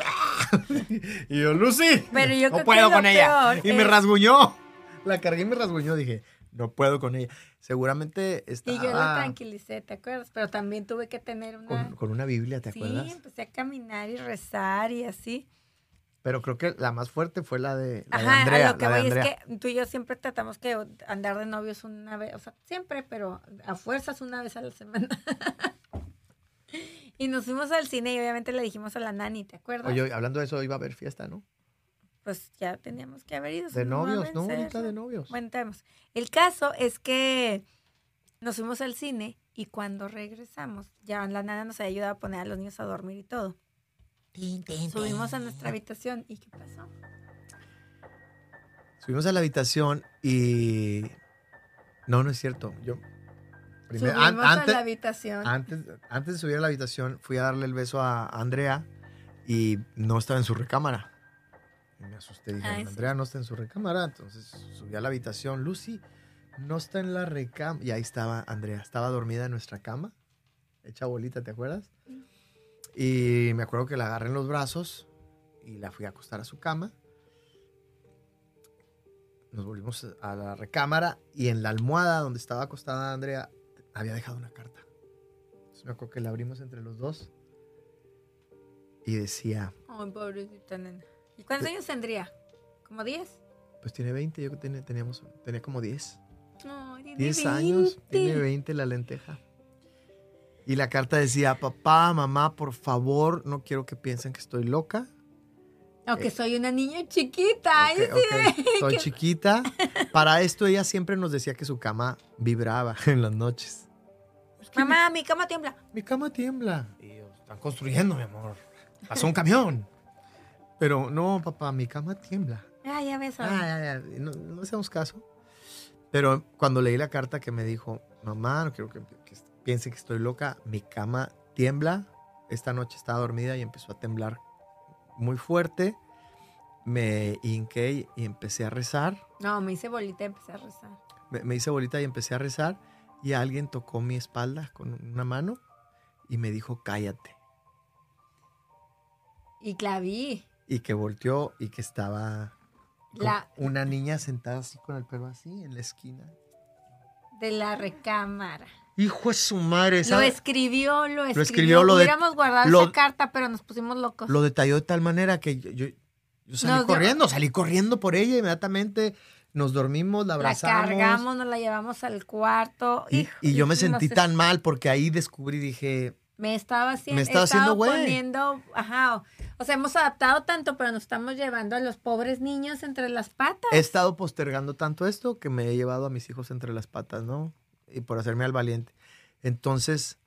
Y yo, Lucy. Pero yo no creo puedo con ella. Y me rasguñó. La cargué y me rasguñó. Dije, no puedo con ella. Seguramente Y estaba yo la tranquilicé, ¿te acuerdas? Pero también tuve que tener una... con, con una Biblia, ¿te sí, acuerdas? empecé a caminar y rezar y así. Pero creo que la más fuerte fue la de, la de Ajá, Andrea. a lo que voy Andrea. es que tú y yo siempre tratamos que andar de novios una vez, o sea, siempre, pero a fuerzas una vez a la semana. y nos fuimos al cine y obviamente le dijimos a la nani, ¿te acuerdas? Oye, hablando de eso, iba a haber fiesta, ¿no? Pues ya teníamos que haber ido. De novios, ¿no? Ahorita de novios. Bueno, tenemos. El caso es que nos fuimos al cine y cuando regresamos, ya la nana nos había ayudado a poner a los niños a dormir y todo. tin, Subimos a nuestra habitación. ¿Y qué pasó? Subimos a la habitación y... No, no es cierto. Yo... primero- Subimos an- a la habitación. antes, antes de subir a la habitación, fui a darle el beso a Andrea y no estaba en su recámara. Y me asusté. Dije, Ay, sí. Andrea no está en su recámara. Entonces subí a la habitación. Lucy no está en la recámara. Y ahí estaba Andrea. Estaba dormida en nuestra cama. Hecha bolita, ¿te acuerdas? Y me acuerdo que la agarré en los brazos y la fui a acostar a su cama. Nos volvimos a la recámara y en la almohada donde estaba acostada Andrea había dejado una carta. Entonces me acuerdo que la abrimos entre los dos y decía, Ay, pobrecita nena. ¿Y cuántos años tendría? ¿Como 10? pues tiene 20, yo que tenía, teníamos, tenía como 10. Ay, tiene 10 años, 20. tiene 20 la lenteja. Y la carta decía, papá, mamá, por favor, no quiero que piensen que estoy loca. O que soy una niña chiquita. Ay, Ok, sí. ok, Soy chiquita. Para esto ella siempre nos decía que su cama vibraba en las noches. Mamá, mi cama tiembla. Mi cama tiembla. Están construyendo, mi amor. Pasó un camión. Pero no, papá, mi cama tiembla. Ah, ya ves. Ah, No, no hacemos caso. Pero cuando leí la carta que me dijo, mamá, no quiero que, que piensen que estoy loca, mi cama tiembla. Esta noche estaba dormida y empezó a temblar muy fuerte. Me hinqué y empecé a rezar. No, me hice bolita y empecé a rezar. Me, me hice bolita y empecé a rezar. Y alguien tocó mi espalda con una mano y me dijo, cállate. Y la vi. Y que volteó y que estaba La- una niña sentada así con el pelo así en la esquina. De la recámara. Hijo de su madre. Lo escribió, lo escribió. escribió, lo de- Hubiéramos guardado lo- esa carta, pero nos pusimos locos. lo detalló de tal manera que yo, yo- yo salí Nos dio- corriendo, salí corriendo por ella inmediatamente. Nos dormimos, la la abrazamos. cargamos, nos la llevamos al cuarto. y, Hijo, y yo me sentí tan mal porque ahí descubrí, dije, Me estaba haciendo, Me estaba haciendo güey. poniendo, ajá, o, o sea, hemos adaptado tanto, pero nos estamos llevando a los pobres niños entre las patas. he estado postergando tanto esto que me he llevado a mis hijos entre las patas, ¿no? Y por hacerme al valiente. Entonces,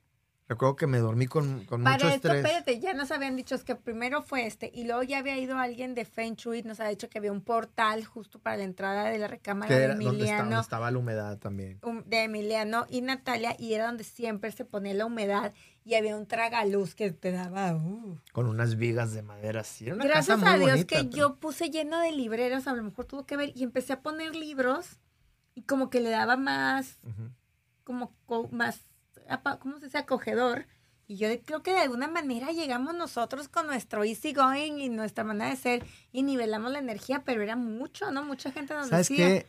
recuerdo que me dormí con, con mucho Para esto, estrés. espérate, ya nos habían dicho es que primero fue este, y luego ya había ido alguien de Feng Shui, nos ha dicho que había un portal justo para la entrada de la recámara que de era donde estaba, Emiliano. donde estaba la humedad también. um, de Emiliano y Natalia y era donde siempre se ponía la humedad y había un tragaluz que te daba. uh. Con unas vigas de madera así. Era una Gracias casa a Dios bonita, que pero- yo puse lleno de libreros, a lo mejor tuvo que ver y empecé a poner libros y como que le daba más, como co- más, ¿cómo se dice? Acogedor. Y yo creo que de alguna manera llegamos nosotros con nuestro easy going y nuestra manera de ser y nivelamos la energía, pero era mucho, ¿no? Mucha gente nos ¿Sabes decía. qué?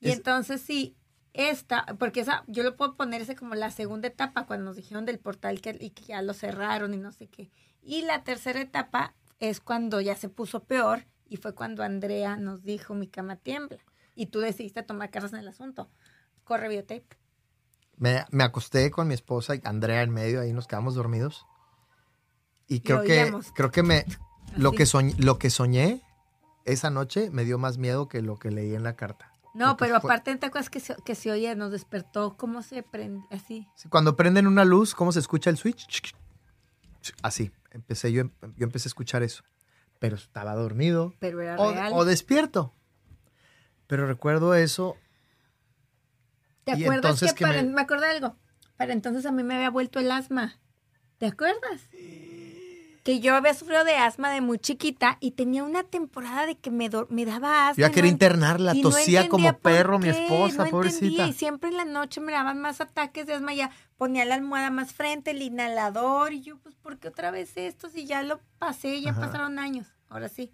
Y Es- entonces sí, esta, porque esa, yo lo puedo ponerse como la segunda etapa cuando nos dijeron del portal que, y que ya lo cerraron y no sé qué. Y la tercera etapa es cuando ya se puso peor y fue cuando Andrea nos dijo mi cama tiembla. Y tú decidiste tomar cartas en el asunto. Corre videotape. Me, me acosté con mi esposa y Andrea en medio, ahí nos quedamos dormidos. Y creo que, creo que me, lo que, soñ- lo que soñé esa noche me dio más miedo que lo que leí en la carta. No, pero fue- aparte te acuerdas que se, que se oye, nos despertó, cómo se prende, así. Sí, Cuando prenden una luz, ¿cómo se escucha el switch? Así, empecé yo, yo empecé a escuchar eso. Pero estaba dormido Pero era o, real. o despierto. Pero recuerdo eso. ¿Te acuerdas entonces que, que para, me- me... acordé de algo? Para entonces a mí me había vuelto el asma. ¿Te acuerdas? Que yo había sufrido de asma de muy chiquita y tenía una temporada de que me, do- me daba asma. Yo ya quería no- internarla, no tosía como perro mi esposa, no pobrecita. entendía, y siempre en la noche me daban más ataques de asma. Ya ponía la almohada más frente, el inhalador. Y yo, pues, ¿por qué otra vez esto? Si ya lo pasé, ya Ajá. pasaron años. Ahora sí.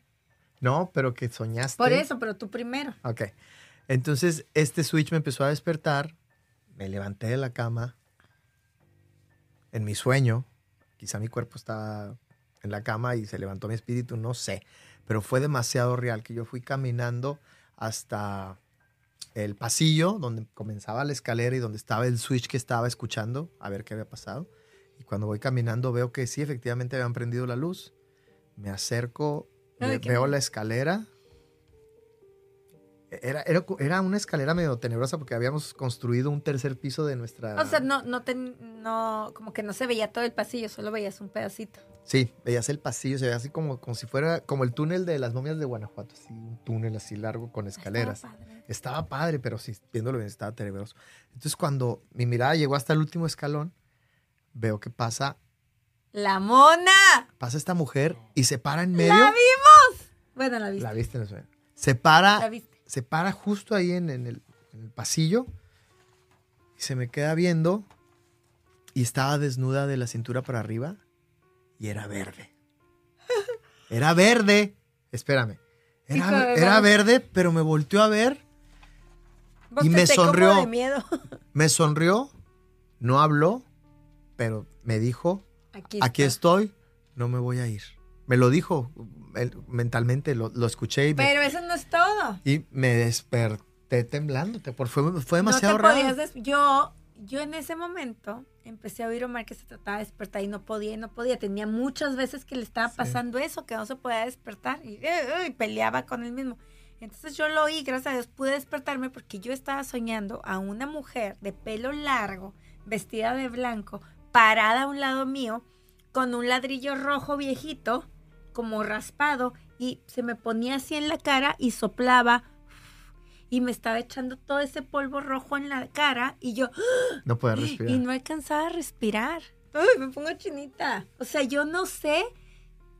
No, pero que soñaste. Por eso, pero tú primero. Ok. Entonces, este switch me empezó a despertar. Me levanté de la cama. En mi sueño. Quizá mi cuerpo estaba en la cama y se levantó mi espíritu, no sé. Pero fue demasiado real que yo fui caminando hasta el pasillo donde comenzaba la escalera y donde estaba el switch que estaba escuchando a ver qué había pasado. Y cuando voy caminando veo que sí, efectivamente habían prendido la luz. Me acerco, Ay, veo la escalera. Era, era, era una escalera medio tenebrosa porque habíamos construido un tercer piso de nuestra... O sea, no, no, te, no, como que no se veía todo el pasillo, solo veías un pedacito. Sí, veías el pasillo, se veía así como, como si fuera como el túnel de las momias de Guanajuato, así un túnel así largo con escaleras. Estaba padre. Estaba padre, pero sí, viéndolo bien, estaba tenebroso. Entonces, cuando mi mirada llegó hasta el último escalón, veo que pasa, La mona. pasa esta mujer y se para en medio. La vimos. Bueno, la viste. La viste el sueño. Se para, La viste. Se para justo ahí en, en el, en el pasillo y se me queda viendo y estaba desnuda de la cintura para arriba y era verde. Era verde. Espérame. Era, era verde, pero me volteó a ver, Y me sonrió. de miedo. me sonrió, no habló, pero me dijo, Aquí, estoy, no me voy a ir. Me lo dijo mentalmente, lo, lo escuché y me, Pero eso no es todo. y me desperté temblando. te- por- Fue, fue demasiado no te raro. podías yo, yo en ese momento empecé a oír a Omar que se trataba de despertar y no podía y no podía. Tenía muchas veces que le estaba Sí. pasando eso, que no se podía despertar y, eh, y peleaba con él mismo. Entonces yo lo oí, gracias a Dios pude despertarme porque yo estaba soñando a una mujer de pelo largo, vestida de blanco, parada a un lado mío, con un ladrillo rojo viejito, como raspado, y se me ponía así en la cara y soplaba y me estaba echando todo ese polvo rojo en la cara y yo No podía respirar. y no alcanzaba a respirar. Uy, me pongo chinita. O sea, yo no sé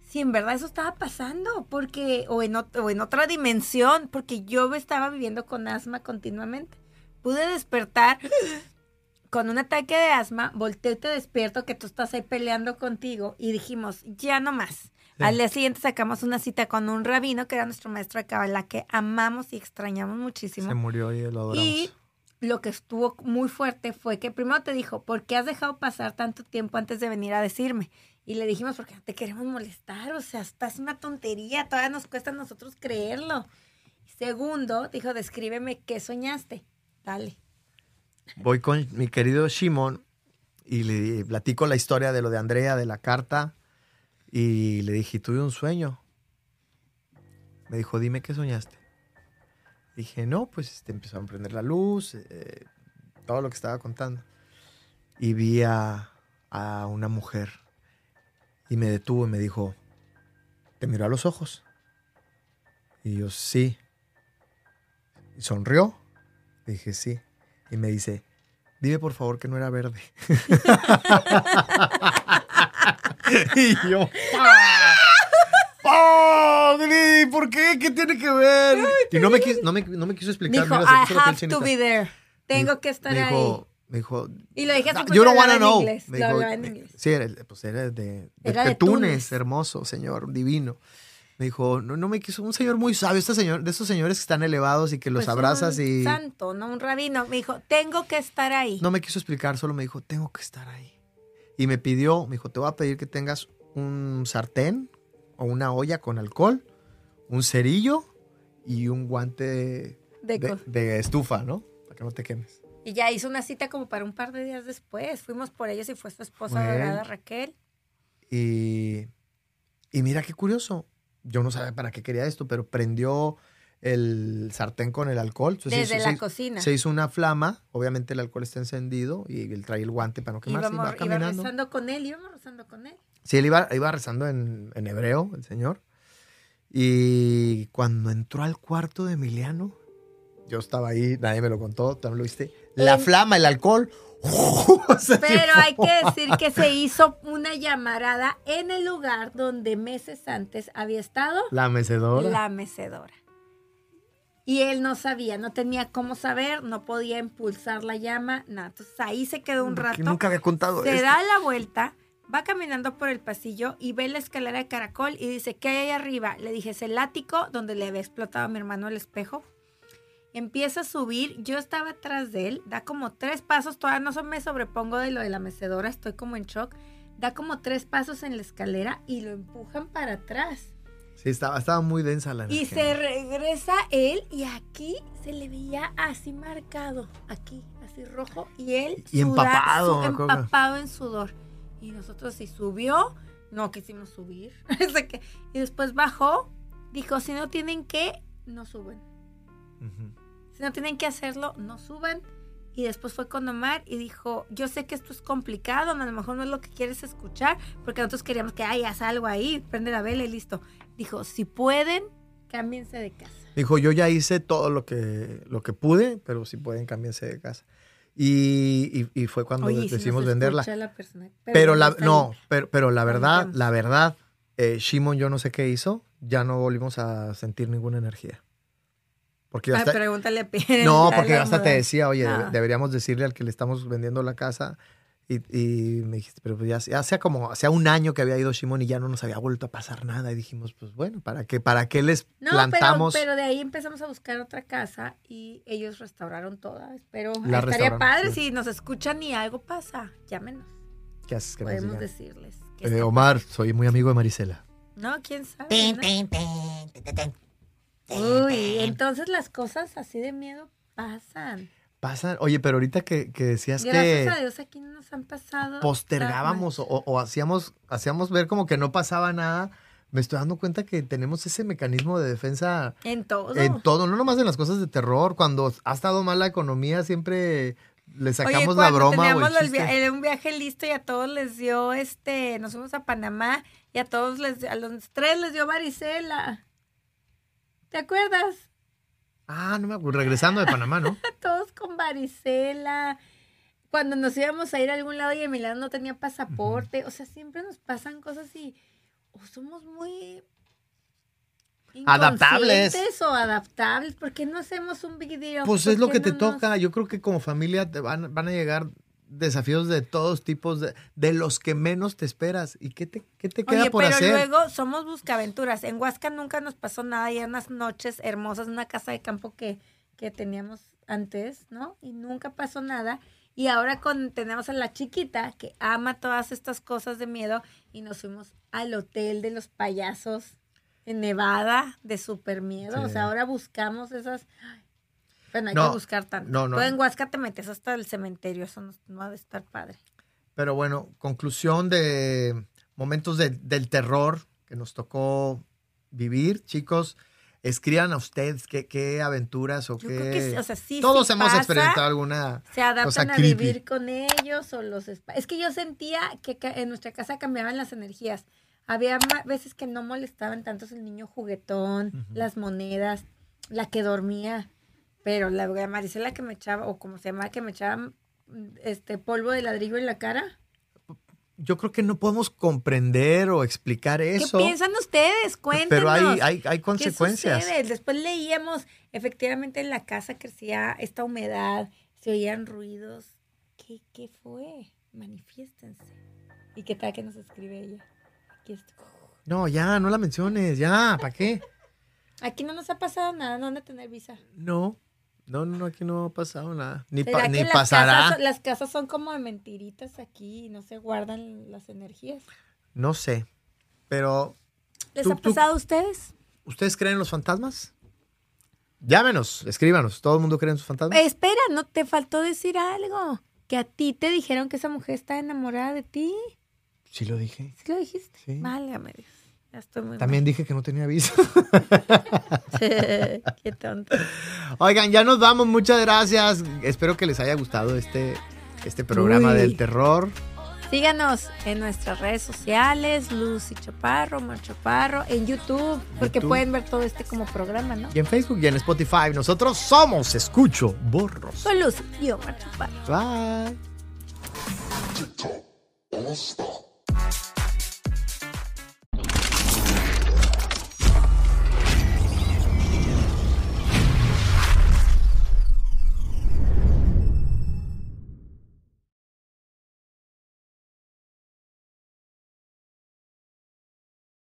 si en verdad eso estaba pasando, porque o en, o en otra dimensión, porque yo estaba viviendo con asma continuamente. Pude despertar con un ataque de asma, volteo y te despierto que tú estás ahí peleando contigo y dijimos, ya no más. Sí. Al día siguiente sacamos una cita con un rabino que era nuestro maestro de Kabbalah que amamos y extrañamos muchísimo. Se murió y lo adoramos. Y lo que estuvo muy fuerte fue que primero te dijo, ¿por qué has dejado pasar tanto tiempo antes de venir a decirme? Y le dijimos, porque no te queremos molestar, o sea, estás una tontería, todavía nos cuesta a nosotros creerlo. Segundo, dijo, descríbeme qué soñaste. Dale. Voy con mi querido Shimon y le platico la historia de lo de Andrea, de la carta. Y le dije, tuve un sueño. Me dijo, dime qué soñaste. Dije, no, pues este, empezó a prender la luz, eh, todo lo que estaba contando. Y vi a, una mujer. Y me detuvo y me dijo, ¿te miró a los ojos? Y yo, sí. Y sonrió. Dije, sí. Y me dice, dime por favor que no era verde. y yo, ¡ah! ¡Padre! ¿Por qué? ¿Qué tiene que ver? Y no me, quis- no me, no me quiso explicar. Dijo, mira, se I puso la piel have to chinita. be there. Tengo que estar me ahí. dijo, Me dijo, Y lo dije así "No, porque you lo don't wanna hablaba en know. inglés. Me Lo dijo, hablaba en me- inglés. Sí, era, pues era de, de, Era de de Túnez, Túnez. hermoso, señor, divino. Me dijo, no, no me quiso, un señor muy sabio, este señor, de esos señores que están elevados y que los Pues, abrazas un y santo, no un rabino. Me dijo, tengo que estar ahí. no me quiso explicar, solo me dijo, tengo que estar ahí. Y me pidió, me dijo, te voy a pedir que tengas un sartén o una olla con alcohol, un cerillo y un guante de, estufa, ¿no? Para que no te quemes. Y ya hizo una cita como para un par de días después. Fuimos por ellos y fue su esposa Bueno. dorada Raquel. Y, y mira qué curioso. Yo no sabía para qué quería esto, pero prendió el sartén con el alcohol. Entonces, Desde se la hizo- cocina. Se hizo una flama. Obviamente el alcohol está encendido y él trae el guante para no quemarse. va iba caminando. rezando con él, íbamos rezando con él. Sí, él iba, iba rezando en, en hebreo, el señor. Y cuando entró al cuarto de Emiliano, yo estaba ahí, nadie me lo contó, también lo viste. La flama, el alcohol. se Pero hay que decir que se hizo una llamarada en el lugar donde meses antes había estado La mecedora. la mecedora. Y él no sabía, no tenía cómo saber, no podía impulsar la llama, nada. Entonces ahí se quedó un rato. nunca había contado se esto. da la vuelta, va caminando por el pasillo y ve la escalera de caracol y dice, ¿qué hay ahí arriba? Le dije, es el ático donde le había explotado a mi hermano el espejo. Empieza a subir, yo estaba atrás de él, da como tres pasos, todavía no me sobrepongo de lo de la mecedora, estoy como en shock. Da como tres pasos en la escalera y lo empujan para atrás. Sí, estaba, estaba muy densa la Y energía. se regresa él y aquí se le veía así marcado, aquí, así rojo. Y él Y empapado, su- empapado en sudor. Y nosotros si subió, no quisimos subir. Y después bajó, dijo, si no tienen que, no suben. Si no tienen que hacerlo, no suban. Y después fue con Omar y dijo, yo sé que esto es complicado, a lo mejor no es lo que quieres escuchar, porque nosotros queríamos que, ay, haz algo ahí, prende la vela y listo. Dijo, si pueden, cámbiense de casa. Dijo, yo ya hice todo lo que, lo que pude, pero si pueden, cámbiense de casa. Y, y- y fue cuando Oye, si decidimos nos venderla. la persona- Pero la, está no, pero, pero la verdad, la verdad, eh, Shimon, yo no sé qué hizo, ya no volvimos a sentir ninguna energía. Porque Ay, hasta, pregúntale a Pierre. no, porque la hasta te decía, oye, Ah. debe- deberíamos decirle al que le estamos vendiendo la casa. Y, y me dijiste, pero pues ya, ya hacía como, hacía un año que había ido Shimon y ya no nos había vuelto a pasar nada. Y dijimos, pues bueno, ¿para qué, para qué les No, plantamos? pero, pero de ahí empezamos a buscar otra casa y ellos restauraron toda. Pero La estaría padre sí. si nos escuchan y algo pasa. Llámenos. ¿Qué haces que Podemos decirles. que Eh, Omar, soy muy amigo de Marisela. No, quién sabe. Tin, tin, tin. Uy, entonces las cosas así de miedo pasan. Pasan, oye, pero ahorita que, que decías Gracias que... a Dios aquí no nos han pasado. postergábamos o, o hacíamos, hacíamos ver como que no pasaba nada, me estoy dando cuenta que tenemos ese mecanismo de defensa En todo. en todo, no nomás en las cosas de terror. Cuando ha estado mal la economía, siempre le Oye, sacamos la broma teníamos el el chiste. via- el- un viaje listo y a todos les dio este, nos fuimos a Panamá y a todos les, a los tres les dio varicela. ¿Te acuerdas? Ah, no me acuerdo. Regresando de Panamá, ¿no? Todos con varicela. Cuando nos íbamos a ir a algún lado y Emiliano no tenía pasaporte. O sea, siempre nos pasan cosas y o somos muy Adaptables. o adaptables. ¿Por qué no hacemos un big deal? Pues ¿Por es lo que te nos- toca. Yo creo que como familia te van, van a llegar desafíos de todos tipos, de, de los que menos te esperas. ¿Y qué te, qué te queda Oye, por pero hacer? luego somos buscaventuras. En Huasca nunca nos pasó nada. Y unas noches hermosas, una casa de campo que, que teníamos antes, ¿no? Y nunca pasó nada. Y ahora con, tenemos a la chiquita que ama todas estas cosas de miedo y nos fuimos al hotel de los payasos en Nevada de super miedo. O sea, ahora buscamos esas... Bueno, hay No, que buscar tanto. no, no. Tú en Huasca te metes hasta el cementerio. Eso no, no ha de estar padre. Pero bueno, conclusión de momentos de- del terror que nos tocó vivir, chicos. Escriban a ustedes qué, qué aventuras o Yo qué. creo que sí, o sea, sí, Todos sí hemos pasa. experimentado alguna. se adaptan a creepy. vivir con ellos o los es que yo sentía que en nuestra casa cambiaban las energías había veces que no molestaban tanto el niño juguetón las monedas la que dormía pero la la Marisela que me echaba o como se llama que me echaba mm, este polvo de ladrillo en la cara Yo creo que no podemos comprender o explicar eso. ¿qué piensan ustedes? cuéntenos Pero hay, hay, hay ¿Qué consecuencias. sucede? Después leíamos, efectivamente en la casa crecía esta humedad, se oían ruidos. ¿Qué, qué fue? Manifiéstense. ¿Y qué tal que nos escribe ella? Aquí, está. No, ya, no la menciones, ya, ¿para qué? Aquí no nos ha pasado nada, no van a tener visa. No, no, no, aquí no ha pasado nada. Ni, ¿Será pa- que ni las pasará. Casas, las casas son como de mentiritas aquí y no se guardan las energías. No sé. Pero, ¿Les Tú- ha tú- pasado a ustedes? ¿ustedes creen en los fantasmas? Llámenos, escríbanos. ¿Todo el mundo cree en sus fantasmas? Eh, espera, no te faltó decir algo. Que a ti te dijeron que esa mujer está enamorada de ti. Sí lo dije. ¿Sí lo dijiste? Sí. Válgame Dios. Ya estoy muy También dije que no tenía visa. mal. Qué tonto. Oigan, ya nos vamos. Muchas gracias. Espero que les haya gustado este, este programa Uy. del terror. Síganos en nuestras redes sociales, Lucy Chaparro, Mar Chaparro, en YouTube, porque YouTube. pueden ver todo este como programa, ¿no? Y en Facebook y en Spotify. Nosotros somos Escucho Borros. Soy Lucy y Omar Chaparro. Bye.